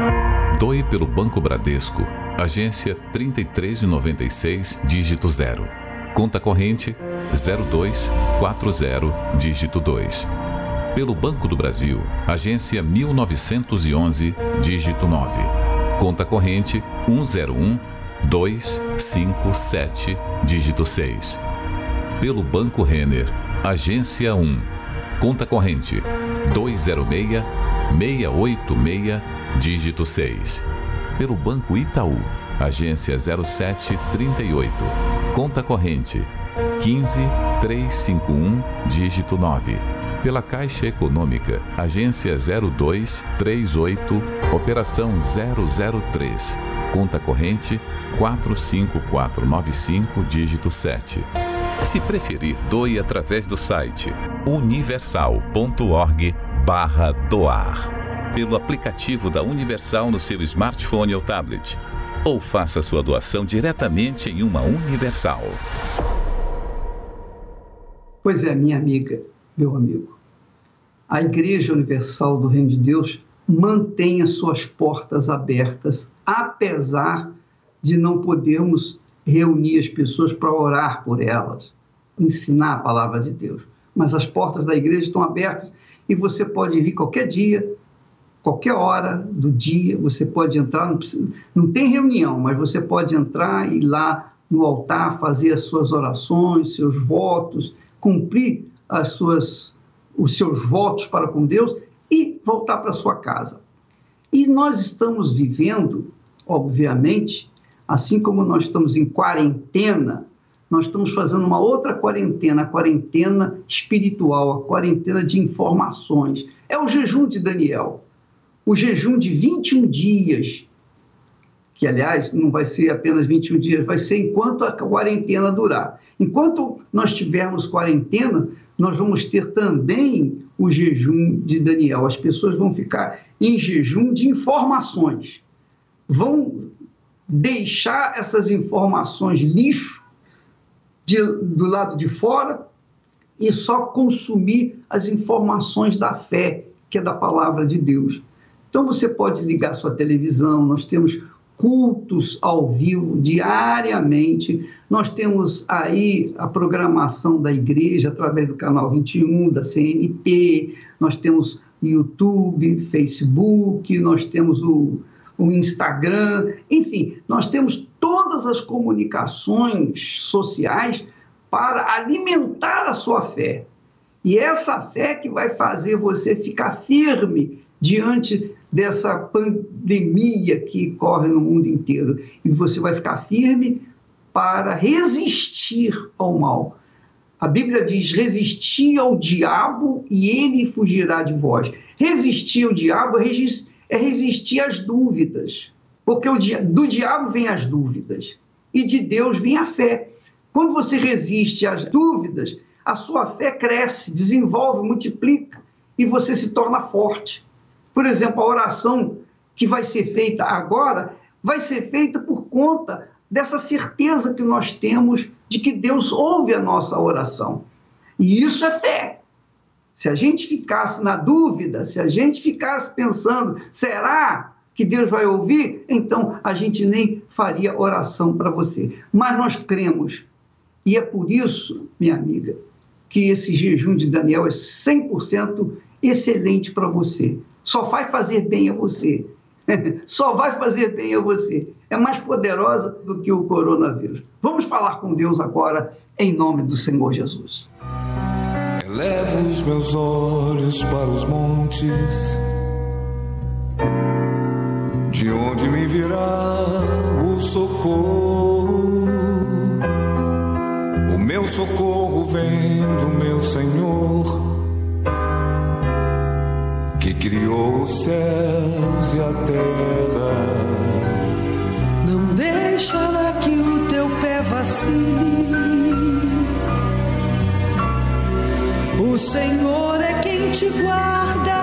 Speaker 12: Doe pelo Banco Bradesco, agência 3396, dígito 0. Conta corrente 0240, dígito 2. Pelo Banco do Brasil, agência 1911, dígito 9. Conta corrente 101 257, dígito 6. Pelo Banco Renner, agência 1. Conta corrente 206 686, dígito 6. Pelo Banco Itaú, agência 0738. Conta corrente 15351, dígito 9. Pela Caixa Econômica, agência 0238, operação 003. Conta corrente 45495, dígito 7. Se preferir, doe através do site universal.org barra doar. Pelo aplicativo da Universal no seu smartphone ou tablet. Ou faça sua doação diretamente em uma Universal.
Speaker 2: Pois é, minha amiga, meu amigo. A Igreja Universal do Reino de Deus mantém as suas portas abertas, apesar de não podermos reunir as pessoas para orar por elas, ensinar a palavra de Deus. Mas as portas da igreja estão abertas e você pode vir qualquer dia, qualquer hora do dia, você pode entrar, não, precisa, não tem reunião, mas você pode entrar e ir lá no altar fazer as suas orações, seus votos, cumprir as suas, os seus votos para com Deus e voltar para sua casa. E nós estamos vivendo, obviamente, assim como nós estamos em quarentena, nós estamos fazendo uma outra quarentena, a quarentena espiritual, a quarentena de informações. É o jejum de Daniel. O jejum de 21 dias, que aliás não vai ser apenas 21 dias, vai ser enquanto a quarentena durar. Enquanto nós tivermos quarentena, nós vamos ter também o jejum de Daniel. As pessoas vão ficar em jejum de informações. Vão deixar essas informações lixo de, do lado de fora e só consumir as informações da fé, que é da palavra de Deus. Então você pode ligar sua televisão, nós temos cultos ao vivo diariamente. Nós temos aí a programação da igreja através do canal 21, da CNT, nós temos YouTube, Facebook, nós temos o, o Instagram, enfim, nós temos todas as comunicações sociais para alimentar a sua fé. E essa fé que vai fazer você ficar firme diante dessa pandemia que corre no mundo inteiro. E você vai ficar firme para resistir ao mal. A Bíblia diz: resistir ao diabo e ele fugirá de vós. Resistir ao diabo é resistir é resistir às dúvidas, porque do diabo vem as dúvidas e de Deus vem a fé. Quando você resiste às dúvidas, a sua fé cresce, desenvolve, multiplica e você se torna forte. Por exemplo, a oração que vai ser feita agora vai ser feita por conta dessa certeza que nós temos de que Deus ouve a nossa oração. E isso é fé. Se a gente ficasse na dúvida, se a gente ficasse pensando, será que Deus vai ouvir? Então a gente nem faria oração para você. Mas nós cremos. E é por isso, minha amiga, que esse jejum de Daniel é 100% excelente para você. Só vai fazer bem a você. [laughs] Só vai fazer bem a você. É mais poderosa do que o coronavírus. Vamos falar com Deus agora, em nome do Senhor Jesus.
Speaker 6: Elevo os meus olhos para os montes, de onde me virá o socorro. O meu socorro vem do meu Senhor, que criou os céus e a terra.
Speaker 13: Não deixará que o teu pé vacile O Senhor é quem te guarda.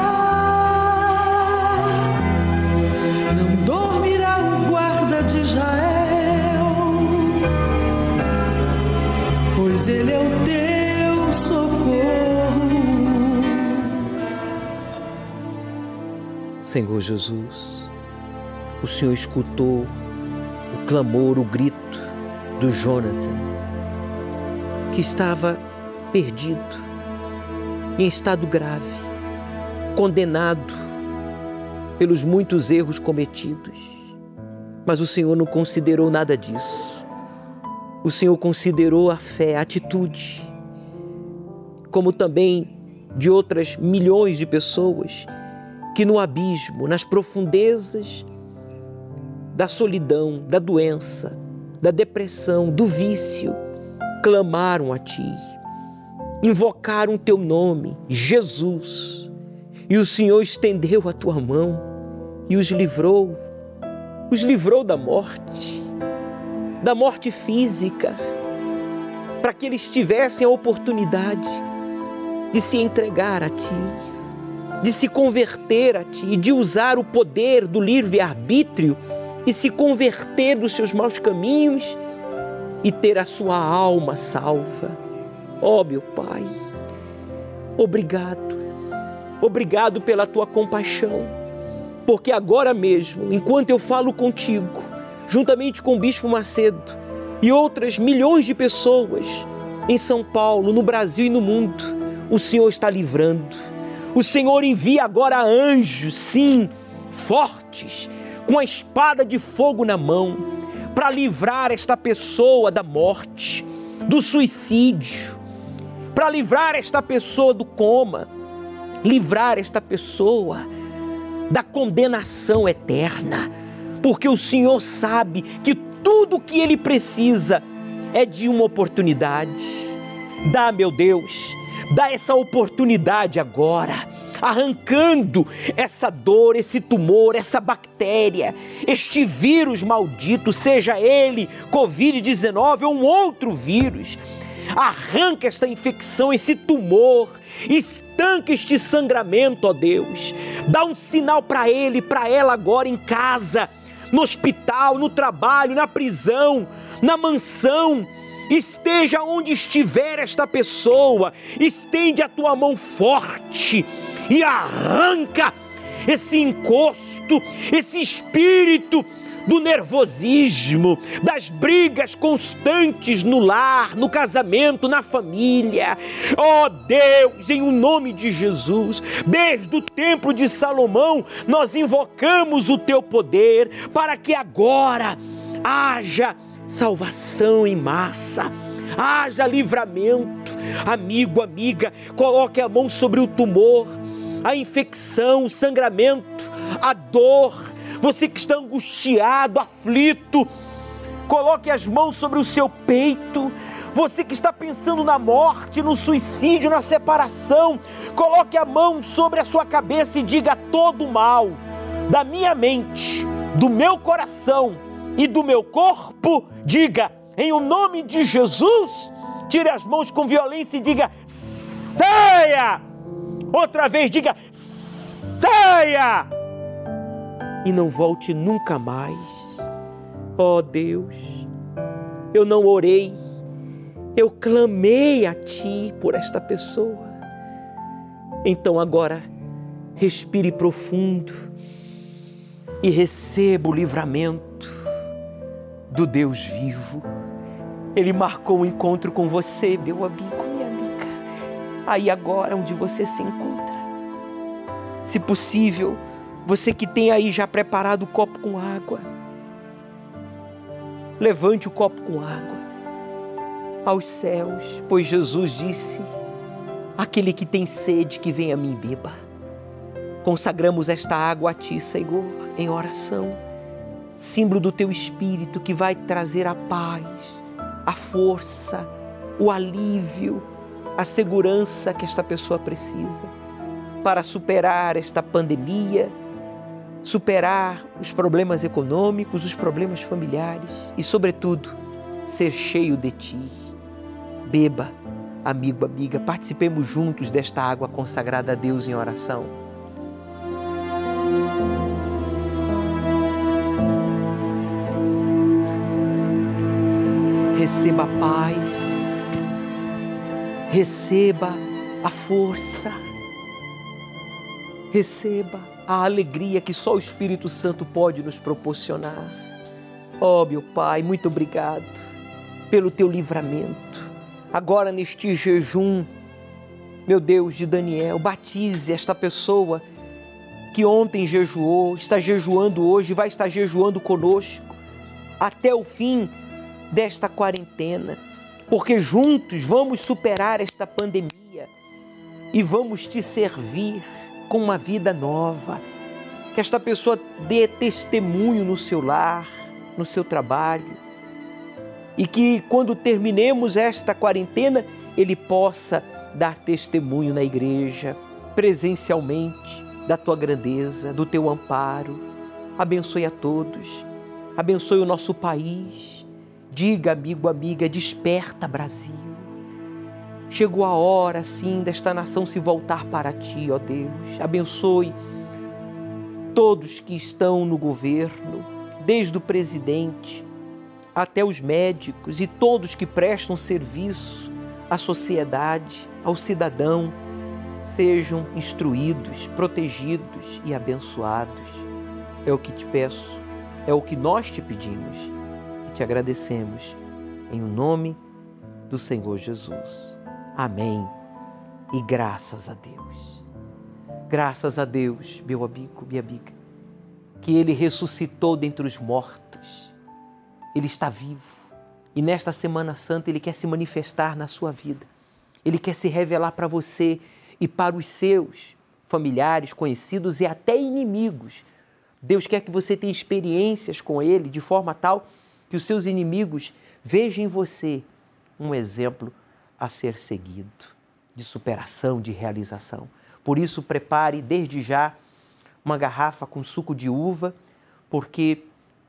Speaker 14: Senhor Jesus, o Senhor escutou o clamor, o grito do Jonathan, que estava perdido em estado grave, condenado pelos muitos erros cometidos. Mas o Senhor não considerou nada disso. O Senhor considerou a fé, a atitude, como também de outras milhões de pessoas que no abismo, nas profundezas da solidão, da doença, da depressão, do vício, clamaram a Ti invocaram o teu nome, Jesus, e o Senhor estendeu a tua mão e os livrou, os livrou da morte, da morte física, para que eles tivessem a oportunidade de se entregar a ti, de se converter a ti, de usar o poder do livre-arbítrio e se converter dos seus maus caminhos e ter a sua alma salva. Ó oh, meu Pai, obrigado, obrigado pela tua compaixão, porque agora mesmo, enquanto eu falo contigo, juntamente com o Bispo Macedo e outras milhões de pessoas em São Paulo, no Brasil e no mundo, o Senhor está livrando. O Senhor envia agora anjos, sim, fortes, com a espada de fogo na mão, para livrar esta pessoa da morte, do suicídio, para livrar esta pessoa do coma, livrar esta pessoa da condenação eterna, porque o Senhor sabe que tudo que ele precisa é de uma oportunidade. Dá, meu Deus, dá essa oportunidade agora arrancando essa dor, esse tumor, essa bactéria, este vírus maldito, seja ele Covid-19 ou um outro vírus Arranca esta infecção, esse tumor, estanca este sangramento, ó Deus. Dá um sinal para ele, para ela agora em casa, no hospital, no trabalho, na prisão, na mansão. Esteja onde estiver esta pessoa, estende a tua mão forte e arranca esse encosto, esse espírito do nervosismo, das brigas constantes no lar, no casamento, na família. Oh Deus, em o nome de Jesus, desde o templo de Salomão, nós invocamos o teu poder para que agora haja salvação em massa haja livramento. Amigo, amiga, coloque a mão sobre o tumor, a infecção, o sangramento, a dor, você que está angustiado, aflito, coloque as mãos sobre o seu peito. Você que está pensando na morte, no suicídio, na separação, coloque a mão sobre a sua cabeça e diga todo o mal da minha mente, do meu coração e do meu corpo, diga em o nome de Jesus, tire as mãos com violência e diga saia. Outra vez diga saia e não volte nunca mais. Oh Deus, eu não orei, eu clamei a Ti por esta pessoa. Então agora, respire profundo e receba o livramento do Deus vivo. Ele marcou um encontro com você, meu amigo, minha amiga. Aí agora onde você se encontra. Se possível, você que tem aí já preparado o copo com água, levante o copo com água aos céus, pois Jesus disse: Aquele que tem sede, que venha a mim beba. Consagramos esta água a Ti, Senhor, em oração, símbolo do Teu Espírito que vai trazer a paz, a força, o alívio, a segurança que esta pessoa precisa para superar esta pandemia, superar os problemas econômicos, os problemas familiares e, sobretudo, ser cheio de Ti. Beba, amigo, amiga, participemos juntos desta água consagrada a Deus em oração. Receba a paz, receba a força, receba a alegria que só o Espírito Santo pode nos proporcionar. Oh, meu Pai, muito obrigado pelo teu livramento. Agora, neste jejum, meu Deus, de Daniel, batize esta pessoa que ontem jejuou, está jejuando hoje, vai estar jejuando conosco até o fim desta quarentena, porque juntos vamos superar esta pandemia e vamos te servir com uma vida nova. Que esta pessoa dê testemunho no seu lar, no seu trabalho, e que quando terminemos esta quarentena, ele possa dar testemunho na igreja, presencialmente, da tua grandeza, do teu amparo. Abençoe a todos, abençoe o nosso país. Diga, amigo, amiga, desperta, Brasil. Chegou a hora, sim, desta nação se voltar para ti, ó Deus. Abençoe todos que estão no governo, desde o presidente até os médicos e todos que prestam serviço à sociedade, ao cidadão, sejam instruídos, protegidos e abençoados. É o que te peço, é o que nós te pedimos te agradecemos. Em nome do Senhor Jesus. Amém. E graças a Deus. Graças a Deus, meu amigo, minha amiga, que Ele ressuscitou dentre os mortos. Ele está vivo. E nesta Semana Santa Ele quer se manifestar na sua vida. Ele quer se revelar para você e para os seus familiares, conhecidos e até inimigos. Deus quer que você tenha experiências com Ele de forma tal que os seus inimigos vejam em você um exemplo a ser seguido, de superação, de realização. Por isso, prepare desde já uma garrafa com suco de uva, porque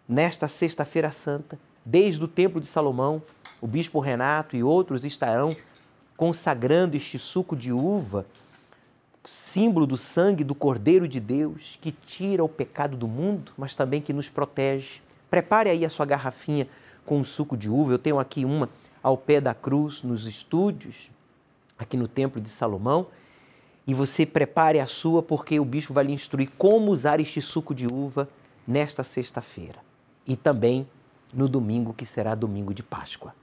Speaker 14: nesta Sexta-feira Santa, desde o Templo de Salomão, o Bispo Renato e outros estarão consagrando este suco de uva, símbolo do sangue do Cordeiro de Deus, que tira o pecado do mundo, mas também que nos protege. Prepare aí a sua garrafinha com suco de uva. Eu tenho aqui uma ao pé da cruz, nos estúdios, aqui no Templo de Salomão, e você prepare a sua, porque o bispo vai lhe instruir como usar este suco de uva nesta sexta-feira e também no domingo, que será domingo de Páscoa.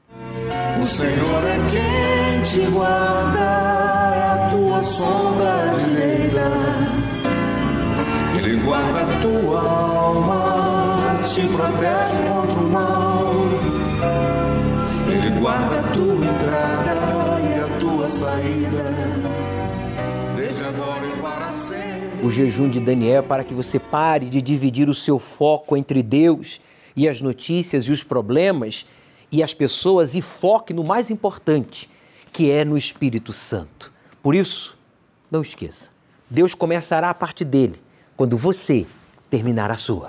Speaker 13: O Senhor é quem te guarda, a tua sombra direita. Ele guarda a tua te protege contra o mal guarda a tua entrada e a tua saída, desde agora e para sempre.
Speaker 14: O jejum de Daniel é para que você pare de dividir o seu foco entre Deus e as notícias e os problemas e as pessoas e foque no mais importante, que é no Espírito Santo. Por isso, não esqueça, Deus começará a parte dele quando você terminar a sua.